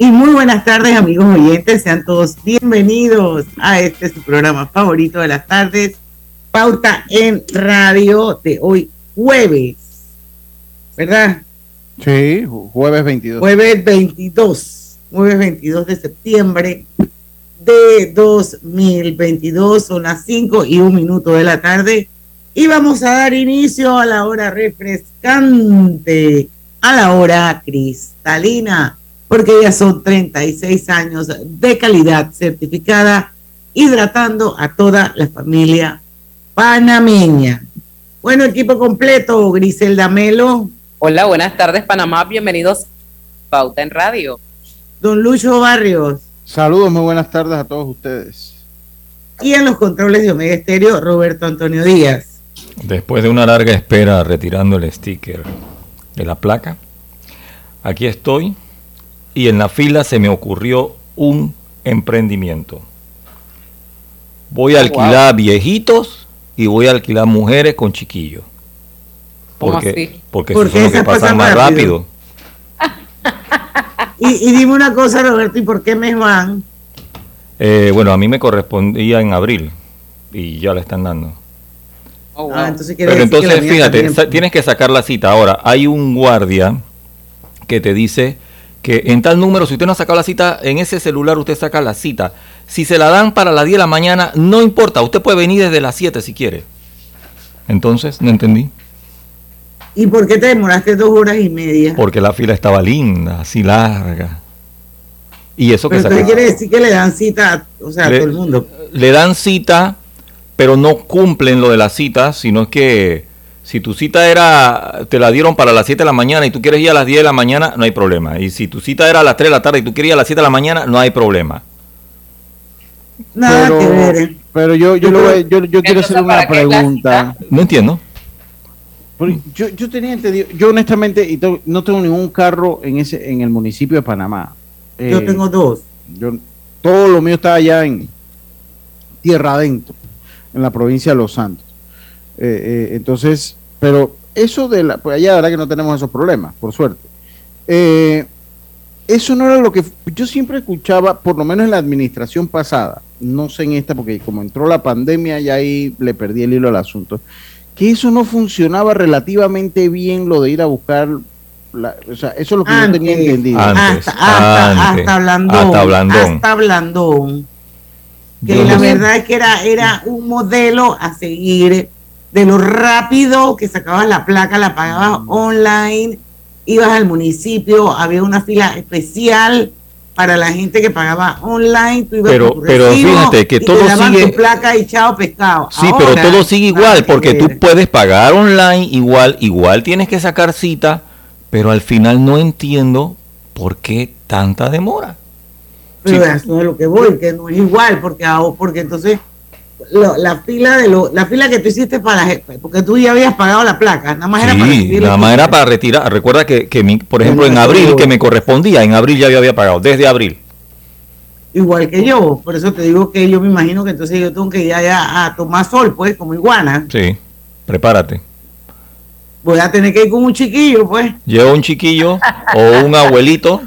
Y muy buenas tardes amigos oyentes, sean todos bienvenidos a este su programa favorito de las tardes, Pauta en Radio de hoy jueves, ¿verdad? Sí, jueves 22. Jueves 22, jueves 22 de septiembre de 2022, son las 5 y un minuto de la tarde y vamos a dar inicio a la hora refrescante, a la hora cristalina porque ya son 36 años de calidad certificada, hidratando a toda la familia panameña. Bueno, equipo completo, Griselda Melo. Hola, buenas tardes Panamá, bienvenidos a Pauta en Radio. Don Lucho Barrios. Saludos, muy buenas tardes a todos ustedes. Y en los controles de Omega Estéreo, Roberto Antonio Díaz. Después de una larga espera retirando el sticker de la placa, aquí estoy y en la fila se me ocurrió un emprendimiento. Voy a alquilar viejitos y voy a alquilar mujeres con chiquillos. Porque, porque, eso es lo que pasa más rápido. y, dime una cosa, Roberto, ¿y por qué me van? Eh, bueno, a mí me correspondía en abril y ya la están dando. Oh, ah, entonces Pero entonces, fíjate, tienes que sacar la cita. Ahora, hay un guardia que te dice que en tal número, si usted no ha sacado la cita, en ese celular usted saca la cita. Si se la dan para las 10 de la mañana, no importa, usted puede venir desde las 7 si quiere. Entonces, no entendí. ¿Y por qué te demoraste dos horas y media? Porque la fila estaba linda, así larga. Y eso que ¿Qué quiere decir que le dan cita o sea, a todo el mundo? Le dan cita, pero no cumplen lo de la cita, sino que si tu cita era, te la dieron para las 7 de la mañana y tú quieres ir a las 10 de la mañana, no hay problema. Y si tu cita era a las 3 de la tarde y tú quieres ir a las 7 de la mañana, no hay problema. Nada pero, que ver. Pero yo, yo, yo, yo quiero hacer una pregunta. No entiendo. Yo, yo tenía entendido, yo honestamente y no tengo ningún carro en ese en el municipio de Panamá. yo eh, tengo dos. Yo, todo lo mío está allá en tierra adentro, en la provincia de Los Santos. Eh, eh, entonces, pero eso de la, pues allá la verdad que no tenemos esos problemas, por suerte. Eh, eso no era lo que yo siempre escuchaba, por lo menos en la administración pasada, no sé en esta, porque como entró la pandemia, ya ahí le perdí el hilo al asunto, que eso no funcionaba relativamente bien, lo de ir a buscar o sea, eso es lo que yo tenía entendido. hasta, hasta, hasta, hablando, Que la verdad es que era, era un modelo a seguir de lo rápido que sacabas la placa, la pagabas online, ibas al municipio, había una fila especial para la gente que pagaba online, tú ibas pero, pero fíjate que todo sigue placa y chao pescado. Sí, pero todo sigue igual porque tú puedes pagar online igual, igual tienes que sacar cita, pero al final no entiendo por qué tanta demora. Pero eso es lo que voy, que no es igual, porque, porque entonces la fila de lo, la fila que tú hiciste para porque tú ya habías pagado la placa, nada más era para nada más era para retirar. Recuerda que, que por ejemplo, en abril que me correspondía, en abril ya había pagado, desde abril. Igual que yo, por eso te digo que yo me imagino que entonces yo tengo que ir allá a tomar sol, pues, como iguana. Sí, prepárate. Voy a tener que ir con un chiquillo, pues. Llevo un chiquillo o un abuelito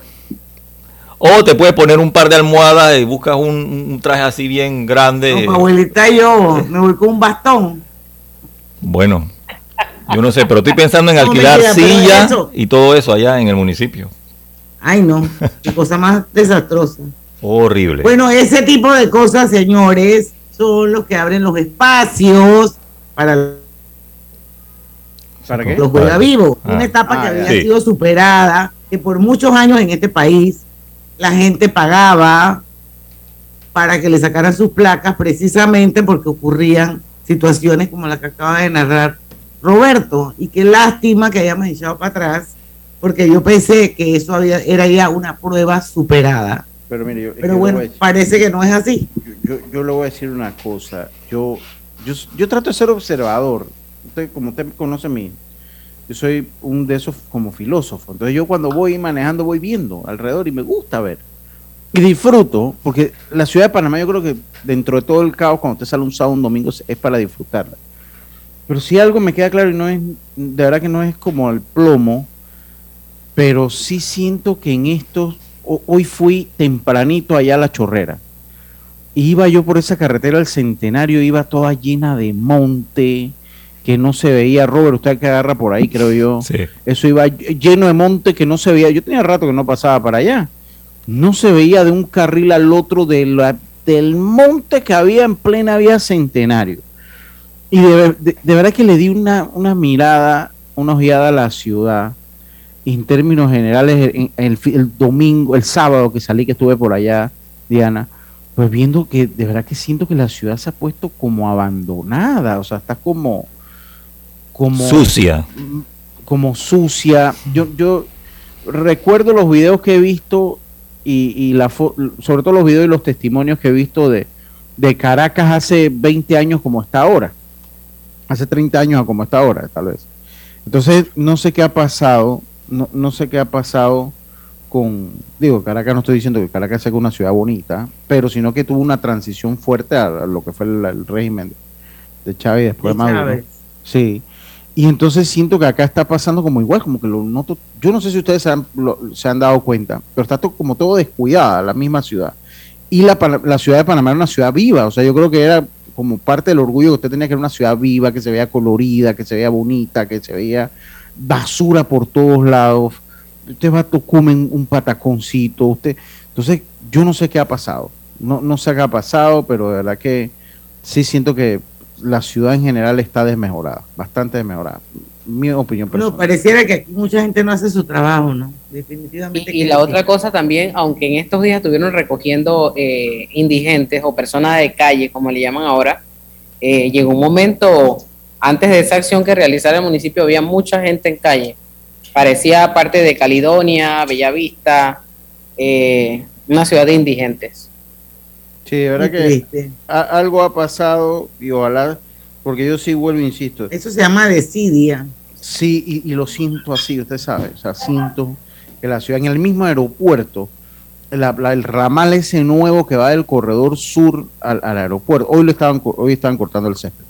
o te puedes poner un par de almohadas y buscas un, traje así bien grande. No, abuelita yo me voy con un bastón. Bueno, yo no sé, pero estoy pensando en alquilar sillas y todo eso allá en el municipio. Ay, no, qué cosa más desastrosa. Horrible. Bueno, ese tipo de cosas, señores, son los que abren los espacios para ¿Para qué? los juega vivos. Ah. Una etapa que Ah, había. Sí. sido superada, que por muchos años en este país la gente pagaba para que le sacaran sus placas precisamente porque ocurrían situaciones como la que acaba de narrar Roberto. Y qué lástima que hayamos echado para atrás, porque yo pensé que eso había, era ya una prueba superada. Pero mire, yo, Pero bueno, decir- parece que no es así. yo, yo- yo le voy a decir una cosa. Yo, yo, yo trato de ser observador. Usted, como usted conoce mí, yo soy un de esos como filósofo. Entonces yo cuando voy manejando voy viendo alrededor y me gusta ver. Y disfruto, porque la ciudad de Panamá yo creo que dentro de todo el caos, cuando usted sale un sábado, un domingo, es para disfrutarla. Pero si algo me queda claro y no es, de verdad que no es como el plomo, pero sí siento que en estos, ho- hoy fui tempranito allá a la chorrera. Iba yo por esa carretera al centenario, iba toda llena de monte, que no se veía, Robert, usted que agarra por ahí, creo yo. Sí. Eso iba lleno de monte que no se veía. Yo tenía rato que no pasaba para allá. No se veía de un carril al otro de la- del monte que había en plena vía centenario. Y de, de- de verdad que le di una, una mirada, una ojeada a la ciudad. En términos generales, en- en el, fi- el domingo, el sábado que salí, que estuve por allá, Diana, pues viendo que de verdad que siento que la ciudad se ha puesto como abandonada. O sea, está como. Como Sucia. como sucia. Yo, yo recuerdo los videos que he visto y, y la sobre todo los videos y los testimonios que he visto de, de Caracas hace 20 años como está ahora. Hace 30 años a como está ahora, tal vez. Entonces, no sé qué ha pasado, no, no sé qué ha pasado con, digo, Caracas no estoy diciendo que Caracas sea una ciudad bonita, pero sino que tuvo una transición fuerte a, a lo que fue el, el régimen de Chávez y después De Maduro. Chávez. Sí. Y entonces siento que acá está pasando como igual, como que lo noto. Yo no sé si ustedes se han, lo- se han dado cuenta, pero está to- como todo descuidada la misma ciudad. Y la, la ciudad de Panamá era una ciudad viva, o sea, yo creo que era como parte del orgullo que usted tenía que era una ciudad viva, que se veía colorida, que se veía bonita, que se veía basura por todos lados. Usted va a Tocumen, un pataconcito, usted. Entonces, yo no sé qué ha pasado. No, no sé qué ha pasado, pero de verdad que sí siento que la ciudad en general está desmejorada, bastante desmejorada. Mi opinión personal. pareciera que aquí mucha gente no hace su trabajo, ¿no? Definitivamente. y la sí. otra cosa también, aunque en estos días estuvieron recogiendo eh, indigentes o personas de calle, como le llaman ahora, eh, llegó un momento, antes de esa acción que realizara el municipio, había mucha gente en calle. Parecía parte de Caledonia, Bellavista, eh, una ciudad de indigentes. Sí, de verdad Muy que a- algo ha pasado y ojalá, porque yo sí vuelvo, insisto, Eso se llama desidia. sí, y, y lo siento así, usted sabe, o sea, siento que la ciudad, en el mismo aeropuerto, la- la- el ramal ese nuevo que va del corredor sur al, al aeropuerto, hoy lo estaban, hoy estaban cortando el césped,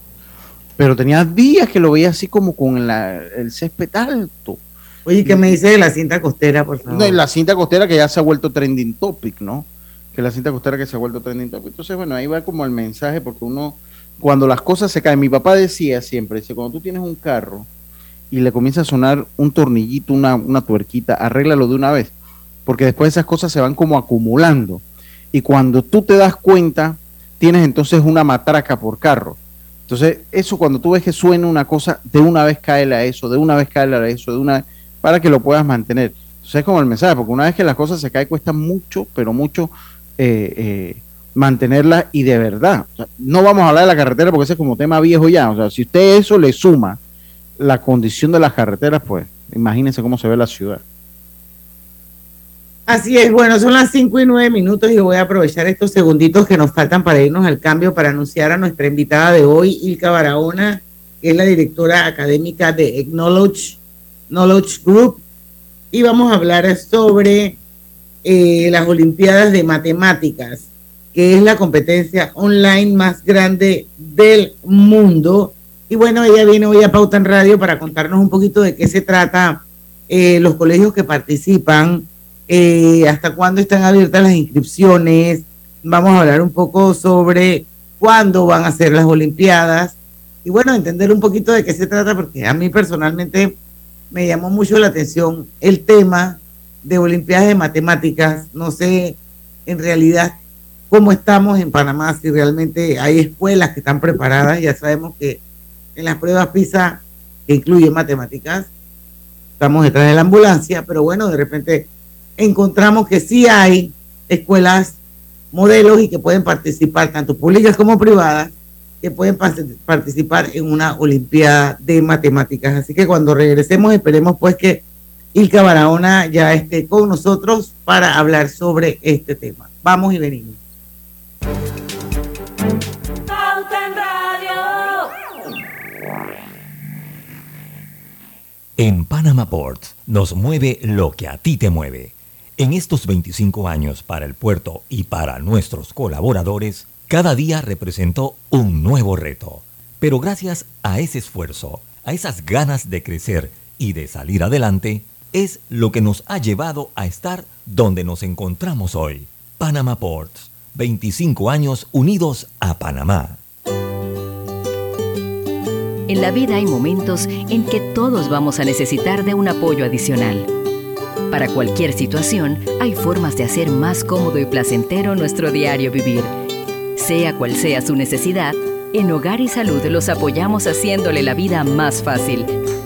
pero tenía días que lo veía así como con la- el césped alto. Oye, ¿qué me dice de la cinta costera, por favor? No, la cinta costera que ya se ha vuelto trending topic, ¿no? Que la cinta costera que se ha vuelto trending topic. Entonces, bueno, ahí va como el mensaje, porque uno, cuando las cosas se caen, mi papá decía siempre, dice, cuando tú tienes un carro y le comienza a sonar un tornillito, una, una tuerquita, arréglalo de una vez, porque después esas cosas se van como acumulando. Y cuando tú te das cuenta, tienes entonces una matraca por carro. Entonces, eso cuando tú ves que suena una cosa, de una vez cae a eso, de una vez cae a eso, de una para que lo puedas mantener. Entonces es como el mensaje, porque una vez que las cosas se caen cuesta mucho, pero mucho eh, eh, mantenerlas y de verdad. No vamos a hablar de la carretera porque ese es como tema viejo ya. O sea, si usted eso le suma la condición de las carreteras, pues imagínense cómo se ve la ciudad. Así es, bueno, son las 5 y 9 minutos y voy a aprovechar estos segunditos que nos faltan para irnos al cambio para anunciar a nuestra invitada de hoy, Ilka Barahona, que es la directora académica de Knowledge, Knowledge Group. Y vamos a hablar sobre eh, las Olimpiadas de Matemáticas, que es la competencia online más grande del mundo. Y bueno, ella viene hoy a Pauta en Radio para contarnos un poquito de qué se trata, eh, los colegios que participan, eh, hasta cuándo están abiertas las inscripciones. Vamos a hablar un poco sobre cuándo van a ser las Olimpiadas y bueno, entender un poquito de qué se trata, porque a mí personalmente me llamó mucho la atención el tema de Olimpiadas de Matemáticas. No sé en realidad cómo estamos en Panamá, si realmente hay escuelas que están preparadas. Ya sabemos que en las pruebas PISA, que incluyen matemáticas, estamos detrás de la ambulancia, pero bueno, de repente encontramos que sí hay escuelas modelos y que pueden participar, tanto públicas como privadas, que pueden participar en una Olimpiada de Matemáticas. Así que cuando regresemos esperemos pues que Ilka Barahona ya esté con nosotros para hablar sobre este tema. Vamos y venimos. En Panama Ports nos mueve lo que a ti te mueve. En estos 25 años para el puerto y para nuestros colaboradores, cada día representó un nuevo reto. Pero gracias a ese esfuerzo, a esas ganas de crecer y de salir adelante, es lo que nos ha llevado a estar donde nos encontramos hoy. Panama Ports, 25 años unidos a Panamá. En la vida hay momentos en que todos vamos a necesitar de un apoyo adicional. Para cualquier situación, hay formas de hacer más cómodo y placentero nuestro diario vivir. Sea cual sea su necesidad, en Hogar y Salud los apoyamos haciéndole la vida más fácil,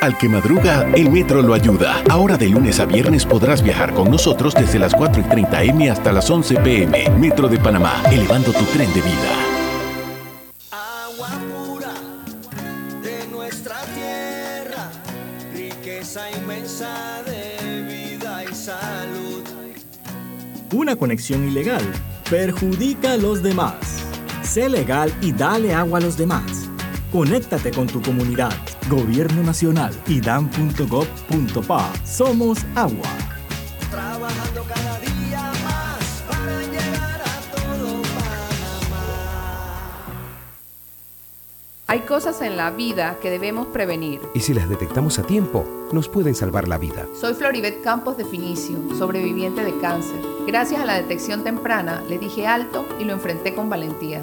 Al que madruga, el metro lo ayuda. Ahora de lunes a viernes podrás viajar con nosotros desde las 4 y 30 M hasta las 11 PM. Metro de Panamá, elevando tu tren de vida. Una conexión ilegal perjudica a los demás. Sé legal y dale agua a los demás. Conéctate con tu comunidad. Gobierno Nacional y dan.gov.pa. Somos agua. Trabajando cada día más para llegar a todo Hay cosas en la vida que debemos prevenir. Y si las detectamos a tiempo, nos pueden salvar la vida. Soy Floribet Campos de Finicio, sobreviviente de cáncer. Gracias a la detección temprana, le dije alto y lo enfrenté con valentía.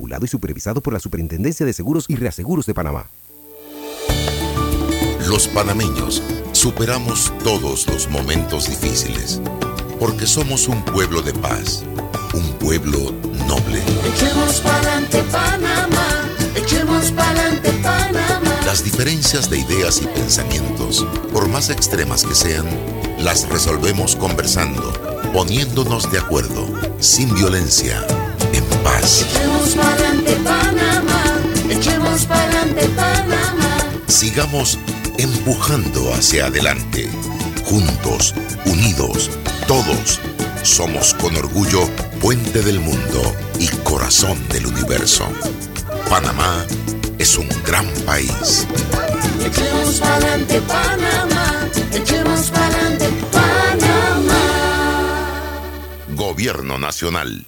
Regulado y supervisado por la Superintendencia de Seguros y Reaseguros de Panamá. Los panameños superamos todos los momentos difíciles porque somos un pueblo de paz, un pueblo noble. Echemos pa'lante Panamá, echemos pa'lante Panamá. Las diferencias de ideas y pensamientos, por más extremas que sean, las resolvemos conversando, poniéndonos de acuerdo, sin violencia, en paz. Echemos pa'lante Panamá, echemos pa'lante Panamá. Sigamos empujando hacia adelante, juntos, unidos, todos. Somos con orgullo puente del mundo y corazón del universo. Panamá es un gran país. Echemos adelante Panamá, echemos adelante Panamá. Gobierno Nacional.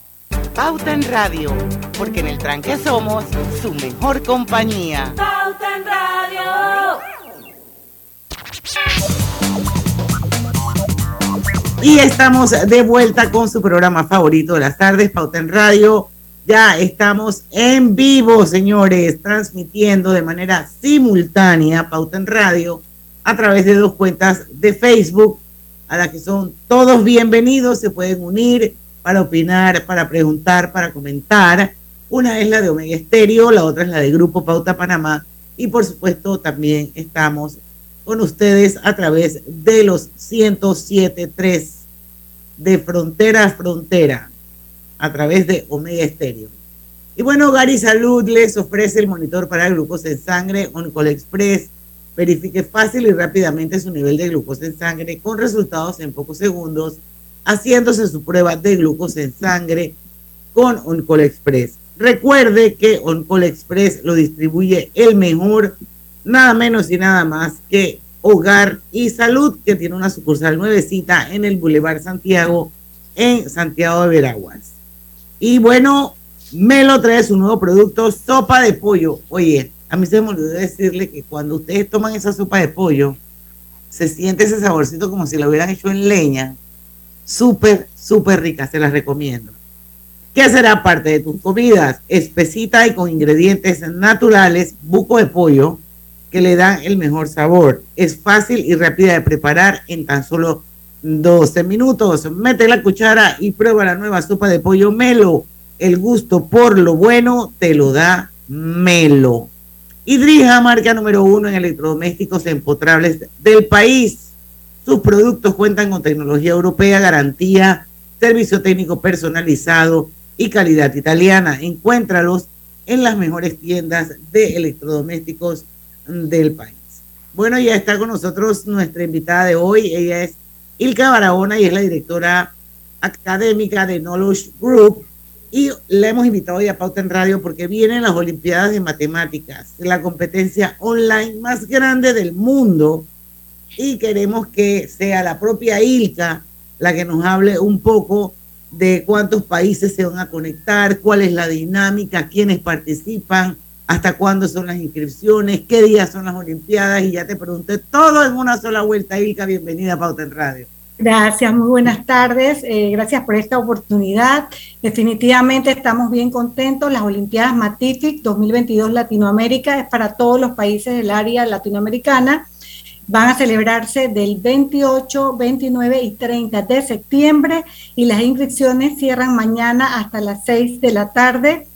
Pauta en Radio, porque en el tranque somos su mejor compañía. Pauta en Radio. Y estamos de vuelta con su programa favorito de las tardes, Pauta en Radio. Ya estamos en vivo, señores, transmitiendo de manera simultánea Pauta en Radio a través de dos cuentas de Facebook, a las que son todos bienvenidos, se pueden unir para opinar, para preguntar, para comentar. Una es la de Omega Estéreo, la otra es la de Grupo Pauta Panamá y por supuesto también estamos con ustedes a través de los 107.3 de frontera a frontera a través de Omega Estéreo. Y bueno, Gary Salud les ofrece el monitor para glucosa en sangre Oncol Express. Verifique fácil y rápidamente su nivel de glucosa en sangre con resultados en pocos segundos, haciéndose su prueba de glucosa en sangre con Oncol Express. Recuerde que Oncol Express lo distribuye el mejor, nada menos y nada más que Hogar y Salud, que tiene una sucursal nuevecita en el Boulevard Santiago, en Santiago de Veraguas. Y bueno, Melo trae su nuevo producto, sopa de pollo. Oye, a mí se me olvidó decirle que cuando ustedes toman esa sopa de pollo, se siente ese saborcito como si lo hubieran hecho en leña. Súper, súper rica, se las recomiendo. ¿Qué será parte de tus comidas? Espesita y con ingredientes naturales, buco de pollo, que le dan el mejor sabor. Es fácil y rápida de preparar en tan solo 12 minutos. Mete la cuchara y prueba la nueva sopa de pollo Melo. El gusto por lo bueno te lo da Melo. Hidrija, marca número uno en electrodomésticos empotrables del país. Sus productos cuentan con tecnología europea, garantía, servicio técnico personalizado y calidad italiana. Encuéntralos en las mejores tiendas de electrodomésticos del país. Bueno, ya está con nosotros nuestra invitada de hoy. Ella es Ilka Barahona y es la directora académica de Knowledge Group. Y la hemos invitado hoy a Pauta en Radio porque vienen las Olimpiadas de Matemáticas, la competencia online más grande del mundo. Y queremos que sea la propia Ilka la que nos hable un poco de cuántos países se van a conectar, cuál es la dinámica, quiénes participan, hasta cuándo son las inscripciones, qué días son las Olimpiadas y ya te pregunté todo en una sola vuelta. Ilka, bienvenida a Pauta en Radio. Gracias, muy buenas tardes. Eh, gracias por esta oportunidad. Definitivamente estamos bien contentos. Las Olimpiadas Matific 2022 Latinoamérica es para todos los países del área latinoamericana. Van a celebrarse del 28, 29 y 30 de septiembre y las inscripciones cierran mañana hasta las 6 de la tarde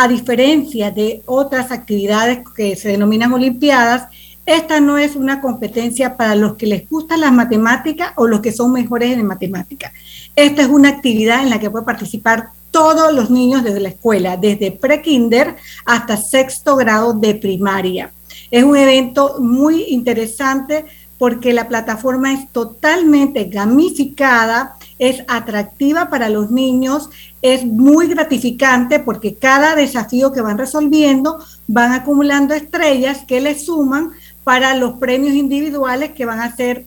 a diferencia de otras actividades que se denominan Olimpiadas, esta no es una competencia para los que les gustan las matemáticas o los que son mejores en matemáticas. Esta es una actividad en la que pueden participar todos los niños desde la escuela, desde pre-kinder hasta sexto grado de primaria. Es un evento muy interesante porque la plataforma es totalmente gamificada, es atractiva para los niños, es muy gratificante porque cada desafío que van resolviendo van acumulando estrellas que les suman para los premios individuales que van a ser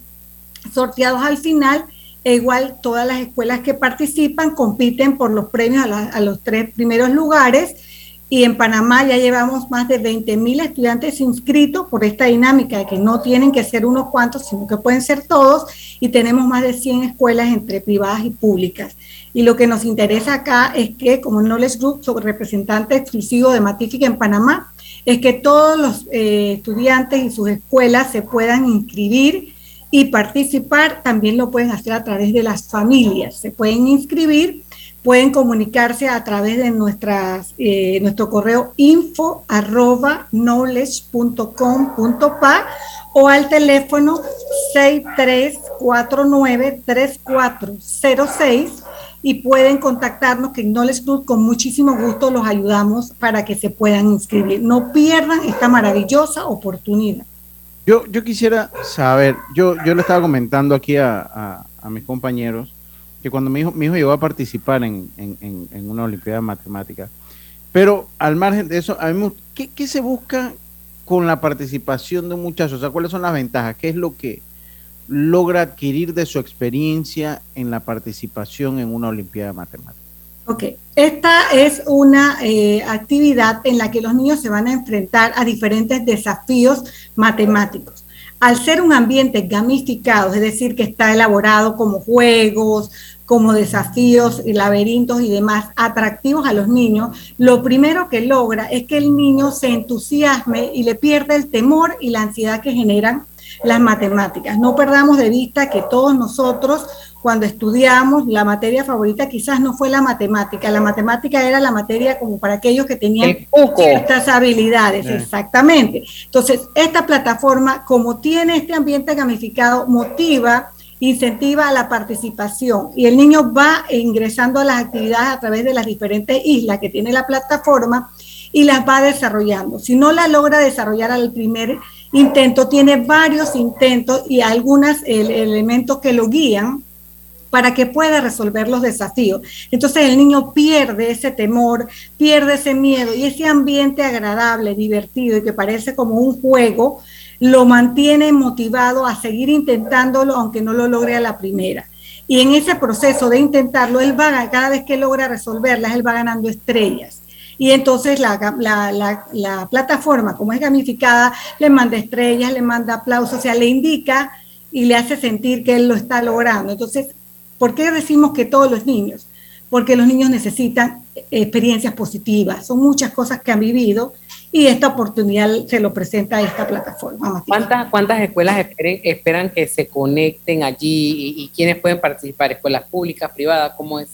sorteados al final. E igual todas las escuelas que participan compiten por los premios a, a los tres primeros lugares y en Panamá ya llevamos más de 20 mil estudiantes inscritos por esta dinámica de que no tienen que ser unos cuantos, sino que pueden ser todos, y tenemos más de 100 escuelas entre privadas y públicas. Y lo que nos interesa acá es que, como Knowledge Group, representante exclusivo de Matific en Panamá, es que todos los eh, estudiantes y sus escuelas se puedan inscribir y participar. También lo pueden hacer a través de las familias. Se pueden inscribir pueden comunicarse a través de nuestras, eh, nuestro correo info arroba o al teléfono 6349-3406 y pueden contactarnos que en Knowledge Group con muchísimo gusto los ayudamos para que se puedan inscribir. No pierdan esta maravillosa oportunidad. Yo, yo quisiera saber, yo, yo le estaba comentando aquí a, a mis compañeros, que cuando mi hijo, mi hijo llegó a participar en, en- en- una Olimpiada de Matemáticas, pero al margen de eso, a mí ¿qué, qué se busca con la participación de un muchacho? O sea, ¿cuáles son las ventajas? ¿Qué es lo que logra adquirir de su experiencia en la participación en una Olimpiada de Matemáticas? Ok, esta es una eh, actividad en la que los niños se van a enfrentar a diferentes desafíos matemáticos. Al ser un ambiente gamificado, es decir, que está elaborado como juegos, como desafíos y laberintos y demás atractivos a los niños, lo primero que logra es que el niño se entusiasme y le pierda el temor y la ansiedad que generan las matemáticas. No perdamos de vista que todos nosotros cuando estudiamos la materia favorita quizás no fue la matemática, la matemática era la materia como para aquellos que tenían ciertas habilidades, Eh. exactamente. Entonces, esta plataforma, como tiene este ambiente gamificado, motiva, incentiva a la participación y el niño va ingresando a las actividades a través de las diferentes islas que tiene la plataforma y las va desarrollando. Si no la logra desarrollar al primer intento, tiene varios intentos y algunos elementos que lo guían para que pueda resolver los desafíos. Entonces el niño pierde ese temor, pierde ese miedo y ese ambiente agradable, divertido y que parece como un juego, lo mantiene motivado a seguir intentándolo aunque no lo logre a la primera. Y en ese proceso de intentarlo, él va, cada vez que logra resolverlas, él va ganando estrellas. Y entonces la, la- la- la plataforma, como es gamificada, le manda estrellas, le manda aplausos, o sea, le indica y le hace sentir que él lo está logrando. Entonces, ¿por qué decimos que todos los niños? Porque los niños necesitan experiencias positivas, son muchas cosas que han vivido y esta oportunidad se lo presenta a esta plataforma. Matilde. ¿Cuántas, cuántas escuelas esperen- esperan que se conecten allí y, y quiénes pueden participar? ¿Escuelas públicas, privadas? ¿Cómo es?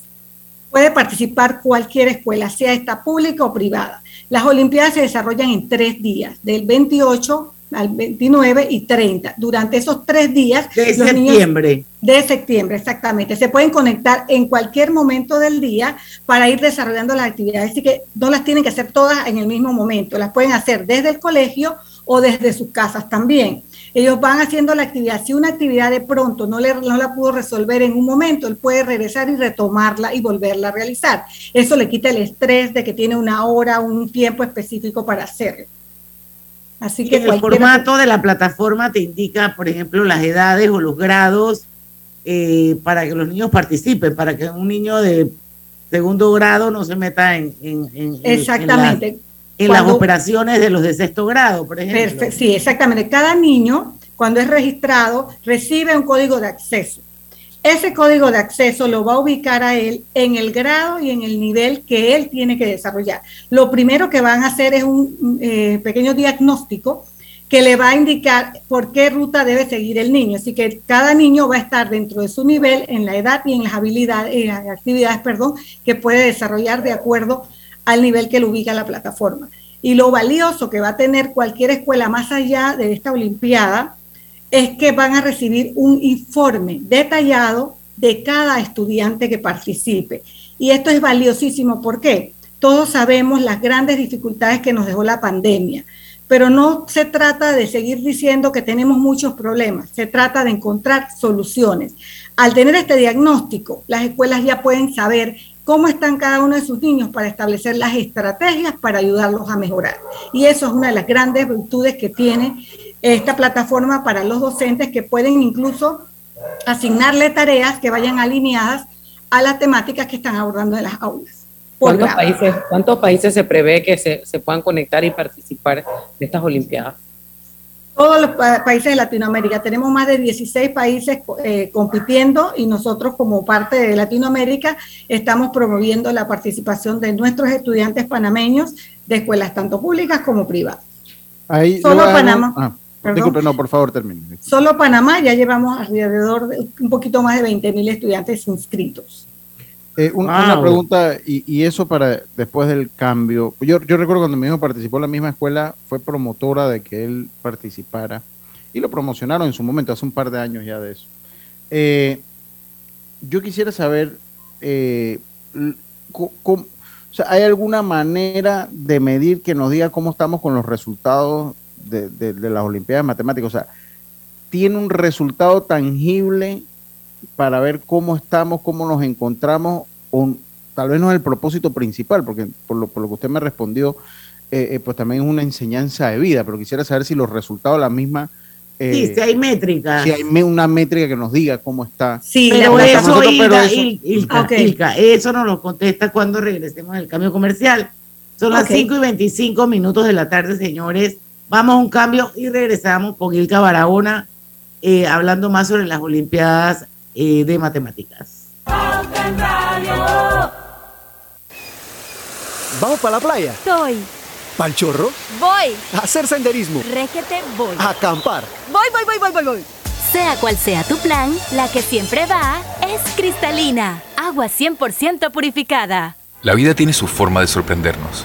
Puede participar cualquier escuela, sea esta pública o privada. Las Olimpiadas se desarrollan en tres días, del 28 al 29 y 30. Durante esos tres días... De niños- septiembre. de septiembre, exactamente. Se pueden conectar en cualquier momento del día para ir desarrollando las actividades. Así que no las tienen que hacer todas en el mismo momento. Las pueden hacer desde el colegio o desde sus casas también. Ellos van haciendo la actividad. Si una actividad de pronto no, le, no la pudo resolver en un momento, él puede regresar y retomarla y volverla a realizar. Eso le quita el estrés de que tiene una hora, un tiempo específico para hacerlo. Así que el cualquiera- formato de la plataforma te indica, por ejemplo, las edades o los grados eh, para que los niños participen, para que un niño de segundo grado no se meta en, en- en- en- Exactamente. en, las- en operaciones de los de sexto grado, por ejemplo. Perfecto, sí, exactamente. Cada niño, cuando es registrado, recibe un código de acceso. Ese código de acceso lo va a ubicar a él en el grado y en el nivel que él tiene que desarrollar. Lo primero que van a hacer es un eh, pequeño diagnóstico que le va a indicar por qué ruta debe seguir el niño. Así que cada niño va a estar dentro de su nivel, en la edad y en las habilidades, en las actividades, perdón, que puede desarrollar de acuerdo al nivel que lo ubica la plataforma. Y lo valioso que va a tener cualquier escuela más allá de esta Olimpiada es que van a recibir un informe detallado de cada estudiante que participe. Y esto es valiosísimo. ¿Por qué? Todos sabemos las grandes dificultades que nos dejó la pandemia, pero no se trata de seguir diciendo que tenemos muchos problemas, se trata de encontrar soluciones. Al tener este diagnóstico, las escuelas ya pueden saber cómo están cada uno de sus niños para establecer las estrategias para ayudarlos a mejorar. Y eso es una de las grandes virtudes que tiene esta plataforma para los docentes que pueden incluso asignarle tareas que vayan alineadas a las temáticas que están abordando en las aulas. ¿Cuántos grado. países, ¿Cuántos países se prevé que se, se puedan conectar y participar de estas Olimpiadas? Todos los pa- países de Latinoamérica, tenemos más de 16 países eh, compitiendo y nosotros como parte de Latinoamérica estamos promoviendo la participación de nuestros estudiantes panameños de escuelas tanto públicas como privadas. Ahí Solo Panamá. ah, Perdón. disculpe, no, por favor, termine. Solo Panamá ya llevamos alrededor de un poquito más de 20 mil estudiantes inscritos. Eh, un- Wow. Una pregunta, y, y eso para después del cambio. Yo, yo recuerdo cuando mi hijo participó en la misma escuela, fue promotora de que él participara y lo promocionaron en su momento, hace un par de años ya de eso. Eh, yo quisiera saber, eh, l- co- cómo- o sea, ¿hay alguna manera de medir que nos diga cómo estamos con los resultados de, de- de las Olimpiadas Matemáticas? O sea, ¿tiene un resultado tangible para ver cómo estamos, cómo nos encontramos, o tal vez no es el propósito principal, porque por lo, por lo que usted me respondió, eh, eh, pues también es una enseñanza de vida, pero quisiera saber si los resultados la misma... eh, Sí, si hay métricas. Si hay una métrica que nos diga cómo está. Sí, pero eso, nosotros, pero Ilka, eso- Il- Ilka, Ok. Ilka, eso nos lo contesta cuando regresemos del cambio comercial. Son las Ok. 5 y 25 minutos de la tarde, señores. Vamos a un cambio y regresamos con Ilka Barahona eh, hablando más sobre las Olimpiadas eh, de Matemáticas. ¿Vamos para la playa? Soy. ¿Pal chorro? Voy. ¿A hacer senderismo? Régete, voy. ¿A acampar? Voy, voy, voy, voy, voy, voy. Sea cual sea tu plan, la que siempre va es cristalina. Agua 100% purificada. La vida tiene su forma de sorprendernos,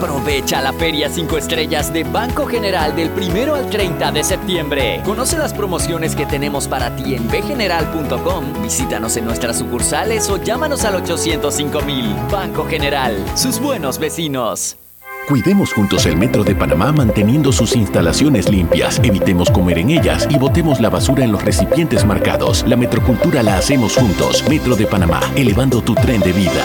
Aprovecha la Feria 5 Estrellas de Banco General del 1 al 30 de septiembre. Conoce las promociones que tenemos para ti en bgeneral.com. Visítanos en nuestras sucursales o llámanos al 805 mil. Banco General, sus buenos vecinos. Cuidemos juntos el Metro de Panamá manteniendo sus instalaciones limpias, evitemos comer en ellas y botemos la basura en los recipientes marcados. La metrocultura la hacemos juntos. Metro de Panamá, elevando tu tren de vida.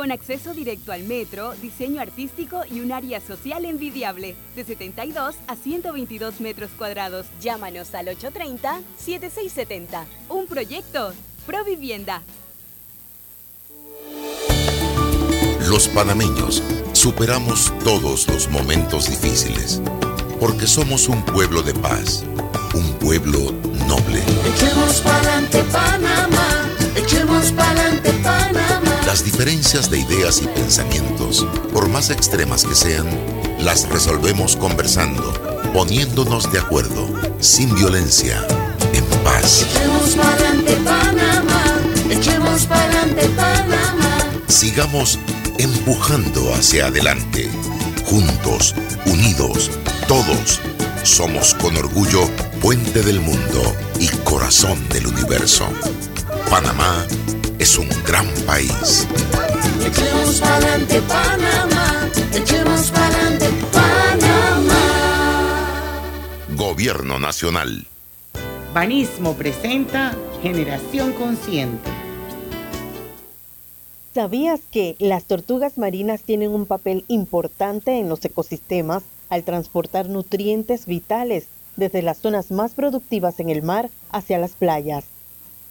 con acceso directo al metro, diseño artístico y un área social envidiable, de 72 a 122 metros cuadrados. Llámanos al 830-7670. Un proyecto, Provivienda. Los panameños superamos todos los momentos difíciles porque somos un pueblo de paz, un pueblo noble. Echemos pa'lante Panamá, echemos pa'lante Panamá. Las diferencias de ideas y pensamientos, por más extremas que sean, las resolvemos conversando, poniéndonos de acuerdo, sin violencia, en paz. Echemos pa'lante Panamá, echemos pa'lante Panamá. Sigamos empujando hacia adelante, juntos, unidos, todos. Somos con orgullo puente del mundo y corazón del universo. Panamá es un gran país. Echemos pa'lante Panamá, echemos pa'lante Panamá. Gobierno Nacional. Banismo presenta Generación Consciente. ¿Sabías que las tortugas marinas tienen un papel importante en los ecosistemas al transportar nutrientes vitales desde las zonas más productivas en el mar hacia las playas?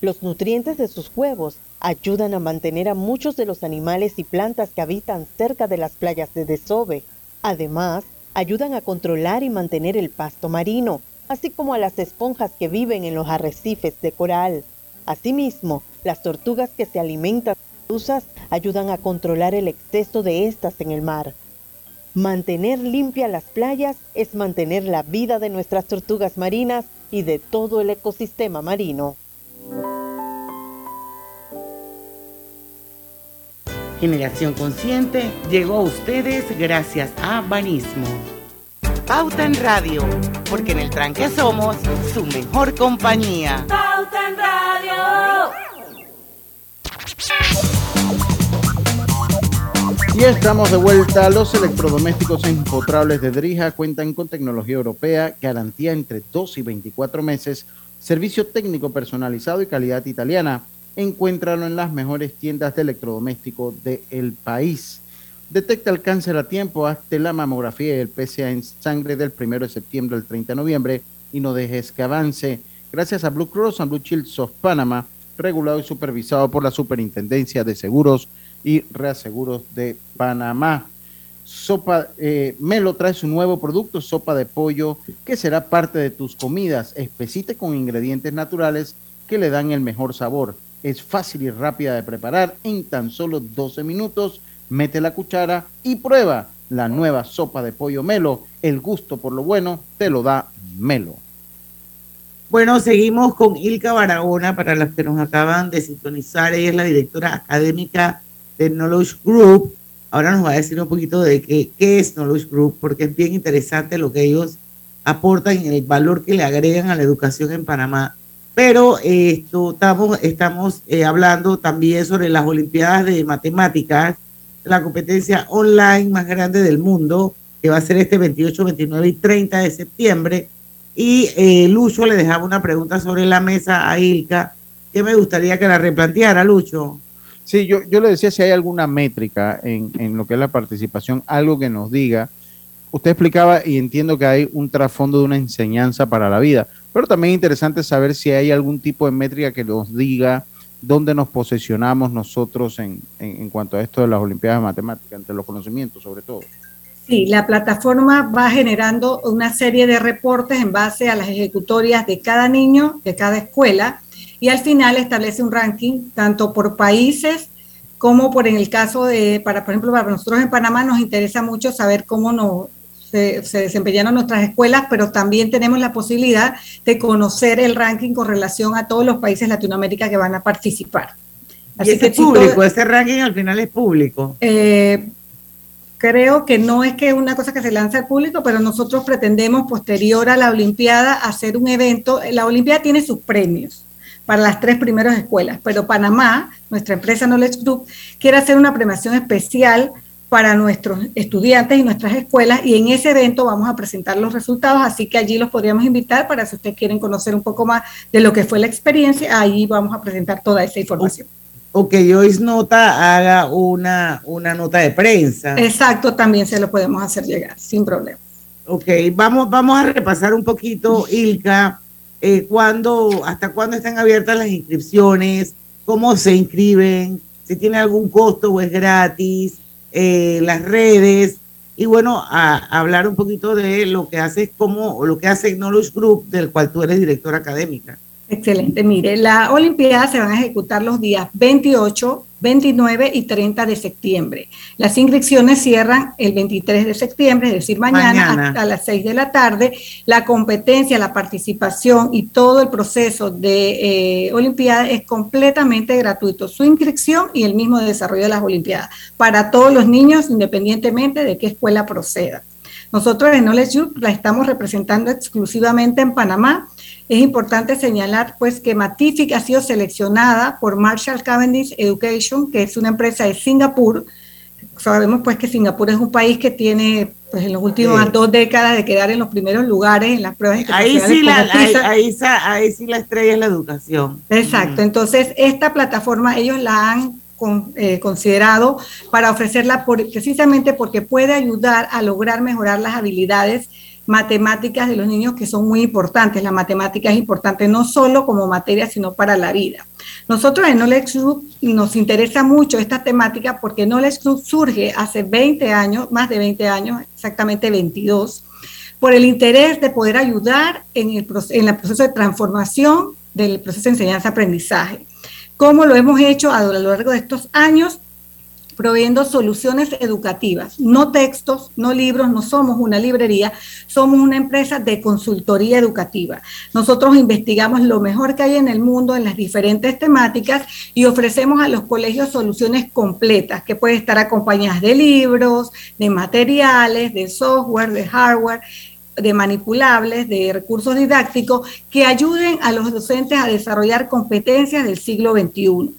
Los nutrientes de sus huevos ayudan a mantener a muchos de los animales y plantas que habitan cerca de las playas de desove. Además, ayudan a controlar y mantener el pasto marino, así como a las esponjas que viven en los arrecifes de coral. Asimismo, las tortugas que se alimentan de medusas ayudan a controlar el exceso de estas en el mar. Mantener limpias las playas es mantener la vida de nuestras tortugas marinas y de todo el ecosistema marino. Generación Consciente llegó a ustedes gracias a Banismo. Pauta en Radio, porque en el tranque somos su mejor compañía. Pauta en Radio. Y estamos de vuelta. Los electrodomésticos empotrables de Drija cuentan con tecnología europea, garantía entre 2 y 24 meses, servicio técnico personalizado y calidad italiana. Encuéntralo en las mejores tiendas de electrodomésticos del país. Detecta el cáncer a tiempo, hazte la mamografía y el PSA en sangre del 1 de septiembre al 30 de noviembre y no dejes que avance. Gracias a Blue Cross and Blue Shields of Panama, regulado y supervisado por la Superintendencia de Seguros y Reaseguros de Panamá. Sopa eh, Melo trae su nuevo producto, sopa de pollo, que será parte de tus comidas, espesite con ingredientes naturales que le dan el mejor sabor. Es fácil y rápida de preparar en tan solo 12 minutos. Mete la cuchara y prueba la nueva sopa de pollo Melo. El gusto por lo bueno te lo da Melo. Bueno, seguimos con Ilka Barahona, para las que nos acaban de sintonizar. Ella es la directora académica de Knowledge Group. Ahora nos va a decir un poquito de qué, es Knowledge Group, porque es bien interesante lo que ellos aportan y el valor que le agregan a la educación en Panamá. Pero esto, estamos, estamos eh, hablando también sobre las Olimpiadas de Matemáticas, la competencia online más grande del mundo, que va a ser este 28, 29 y 30 de septiembre y eh, Lucho le dejaba una pregunta sobre la mesa a Ilka, que me gustaría que la replanteara, Lucho. Sí, yo, yo le decía si hay alguna métrica en, en lo que es la participación, algo que nos diga. Usted explicaba y entiendo que hay un trasfondo de una enseñanza para la vida, pero también es interesante saber si hay algún tipo de métrica que nos diga dónde nos posicionamos nosotros en, en, en cuanto a esto de las Olimpiadas de Matemáticas, entre los conocimientos sobre todo. Sí, la plataforma va generando una serie de reportes en base a las ejecutorias de cada niño, de cada escuela, y al final establece un ranking tanto por países como por en el caso de, para por ejemplo, para nosotros en Panamá nos interesa mucho saber cómo nos, se, se desempeñaron nuestras escuelas, pero también tenemos la posibilidad de conocer el ranking con relación a todos los países de Latinoamérica que van a participar. Así y ese que, público, todo, ese ranking al final es público. Eh, creo que no es que es una cosa que se lanza al público, pero nosotros pretendemos posterior a la Olimpiada hacer un evento. La Olimpiada tiene sus premios para las tres primeras escuelas, pero Panamá, nuestra empresa Knowledge Group, quiere hacer una premiación especial para nuestros estudiantes y nuestras escuelas y en ese evento vamos a presentar los resultados, así que allí los podríamos invitar para si ustedes quieren conocer un poco más de lo que fue la experiencia, ahí vamos a presentar toda esa información o que Joyce Nota haga una, una nota de prensa. Exacto, también se lo podemos hacer llegar, sin problema. Ok, vamos, vamos a repasar un poquito, Ilka, eh, cuándo, hasta cuándo están abiertas las inscripciones, cómo se inscriben, si tiene algún costo o es gratis, eh, las redes, y bueno, hablar un poquito de lo que hace como, lo que hace Knowledge Group, del cual tú eres directora académica. Excelente. Mire, la Olimpiada se van a ejecutar los días 28, 29 y 30 de septiembre. Las inscripciones cierran el 23 de septiembre, es decir, mañana, mañana. hasta las 6 de la tarde. La competencia, la participación y todo el proceso de eh, Olimpiada es completamente gratuito. Su inscripción y el mismo desarrollo de las Olimpiadas para todos los niños, independientemente de qué escuela proceda. Nosotros en Knowledge Group la estamos representando exclusivamente en Panamá es importante señalar pues que Matific ha sido seleccionada por Marshall Cavendish Education, que es una empresa de Singapur. Sabemos pues que Singapur es un país que tiene pues en las últimas sí. dos décadas de quedar en los primeros lugares en las pruebas ahí sí la, ahí, ahí, ahí, sí la estrella es la educación. Exacto, mm. entonces esta plataforma ellos la han con, eh, considerado para ofrecerla por, precisamente porque puede ayudar a lograr mejorar las habilidades matemáticas de los niños que son muy importantes. La matemática es importante no solo como materia, sino para la vida. Nosotros en Knowledge Group nos interesa mucho esta temática porque Knowledge Group surge hace 20 años, más de 20 años, exactamente 22, por el interés de poder ayudar en el, en el proceso de transformación del proceso de enseñanza-aprendizaje. ¿Cómo lo hemos hecho a lo largo de estos años? Proveyendo soluciones educativas, no textos, no libros, no somos una librería, somos una empresa de consultoría educativa. Nosotros investigamos lo mejor que hay en el mundo en las diferentes temáticas y ofrecemos a los colegios soluciones completas que pueden estar acompañadas de libros, de materiales, de software, de hardware de manipulables, de recursos didácticos que ayuden a los docentes a desarrollar competencias del siglo XXI.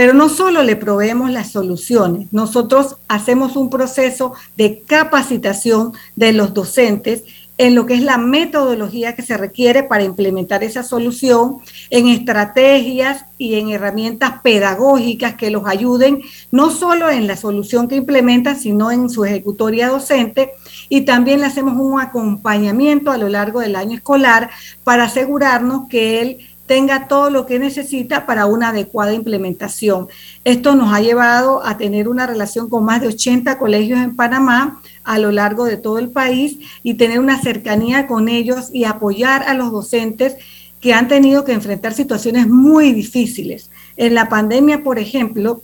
Pero no solo le proveemos las soluciones, nosotros hacemos un proceso de capacitación de los docentes en lo que es la metodología que se requiere para implementar esa solución, en estrategias y en herramientas pedagógicas que los ayuden no solo en la solución que implementan, sino en su ejecutoria docente. Y también le hacemos un acompañamiento a lo largo del año escolar para asegurarnos que él tenga todo lo que necesita para una adecuada implementación. Esto nos ha llevado a tener una relación con más de 80 colegios en Panamá a lo largo de todo el país y tener una cercanía con ellos y apoyar a los docentes que han tenido que enfrentar situaciones muy difíciles. En la pandemia, por ejemplo,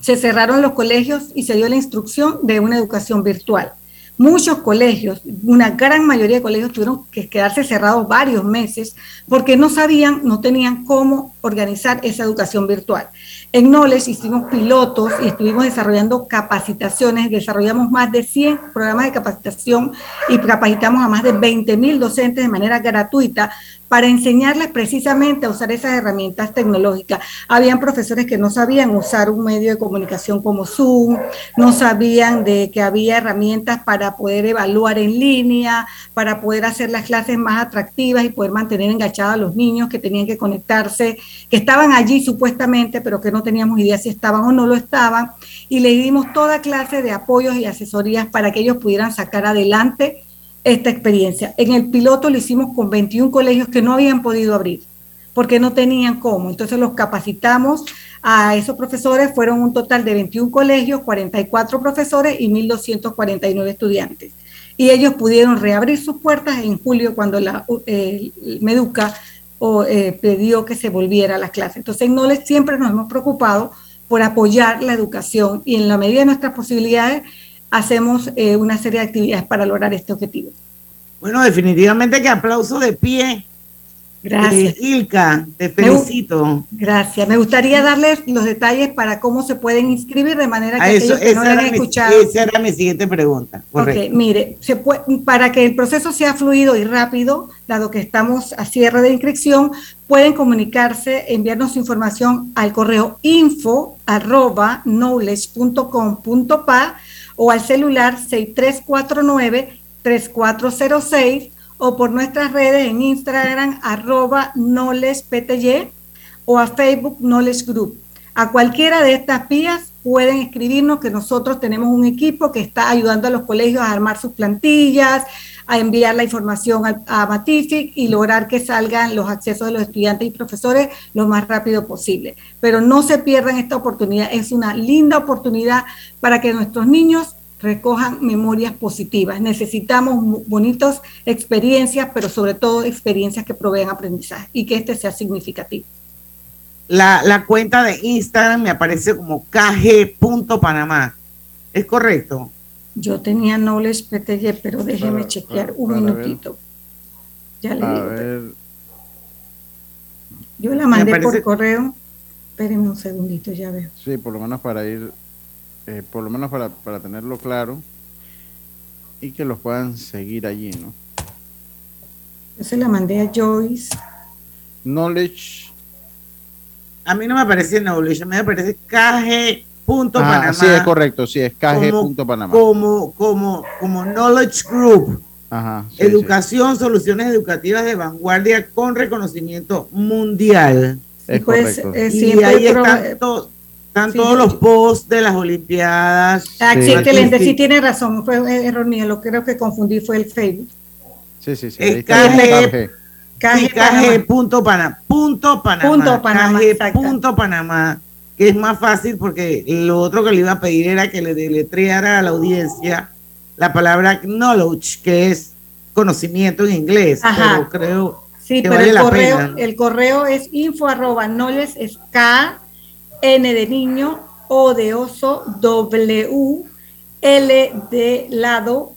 se cerraron los colegios y se dio la instrucción de una educación virtual. Muchos colegios, una gran mayoría de colegios tuvieron que quedarse cerrados varios meses porque no sabían, no tenían cómo organizar esa educación virtual. En Knowledge hicimos pilotos y estuvimos desarrollando capacitaciones, desarrollamos más de 100 programas de capacitación y capacitamos a más de 20 mil docentes de manera gratuita para enseñarles precisamente a usar esas herramientas tecnológicas. Habían profesores que no sabían usar un medio de comunicación como Zoom, no sabían de que había herramientas para poder evaluar en línea, para poder hacer las clases más atractivas y poder mantener enganchados a los niños que tenían que conectarse, que estaban allí supuestamente, pero que no teníamos idea si estaban o no lo estaban. Y le dimos toda clase de apoyos y asesorías para que ellos pudieran sacar adelante esta experiencia. En el piloto lo hicimos con 21 colegios que no habían podido abrir porque no tenían cómo. Entonces los capacitamos a esos profesores, fueron un total de 21 colegios, 44 profesores y 1.249 estudiantes. Y ellos pudieron reabrir sus puertas en julio cuando la eh, Meduca o, eh, pidió que se volviera a las clases. Entonces en siempre nos hemos preocupado por apoyar la educación y en la medida de nuestras posibilidades hacemos eh, una serie de actividades para lograr este objetivo. Bueno, definitivamente que aplauso de pie. Gracias. Eh, Ilka, te felicito. Gracias. Me gustaría darles los detalles para cómo se pueden inscribir de manera que eso, que no esa, lo han era mi, escuchado. esa era mi siguiente pregunta. Correcto. Ok, mire, se puede, para que el proceso sea fluido y rápido, dado que estamos a cierre de inscripción, pueden comunicarse, enviarnos su información al correo info arroba knowledge.com.pa o al celular 6349-3406 o por nuestras redes en Instagram arroba o a Facebook Knowledge Group. A cualquiera de estas vías pueden escribirnos que nosotros tenemos un equipo que está ayudando a los colegios a armar sus plantillas, a enviar la información a, a Matific y lograr que salgan los accesos de los estudiantes y profesores lo más rápido posible. Pero no se pierdan esta oportunidad, es una linda oportunidad para que nuestros niños recojan memorias positivas. Necesitamos bonitas experiencias, pero sobre todo experiencias que proveen aprendizaje y que este sea significativo. La, la cuenta de Instagram me aparece como kg.panamá. ¿Es correcto? Yo tenía Knowledge PTY, pero déjeme Para- chequear para- un para ver. minutito. Ya le A digo. ver, Yo la mandé por correo. Espérenme un segundito, ya veo. sí, por lo menos para ir, eh, por lo menos para, para tenerlo claro y que los puedan seguir allí, ¿no? Yo se la mandé a Joyce. Knowledge. A mí no me aparece Knowledge, a mí me aparece kg.panamá. Ah, sí, es correcto, sí, es kg.panamá. Como, como, como Knowledge Group. Ajá. sí, Educación, soluciones educativas de vanguardia con reconocimiento mundial. es Pues, correcto. eh, y ahí están, to- están sí. todos los posts de las Olimpiadas. Ah, sí, excelente, sí tiene razón, fue error mío, lo creo que confundí, fue el Facebook. sí, sí, sí, es KG. KG. KG Sí, Panamá. Punto Panamá. Punto Panamá, KG punto Panamá, que es más fácil porque lo otro que le iba a pedir era que le deletreara a la audiencia la palabra knowledge, que es conocimiento en inglés. Ajá. Pero creo Sí, que pero vale el la correo, pena. el correo es info arroba knowledge, es K, N de niño, O de oso, W, L de lado,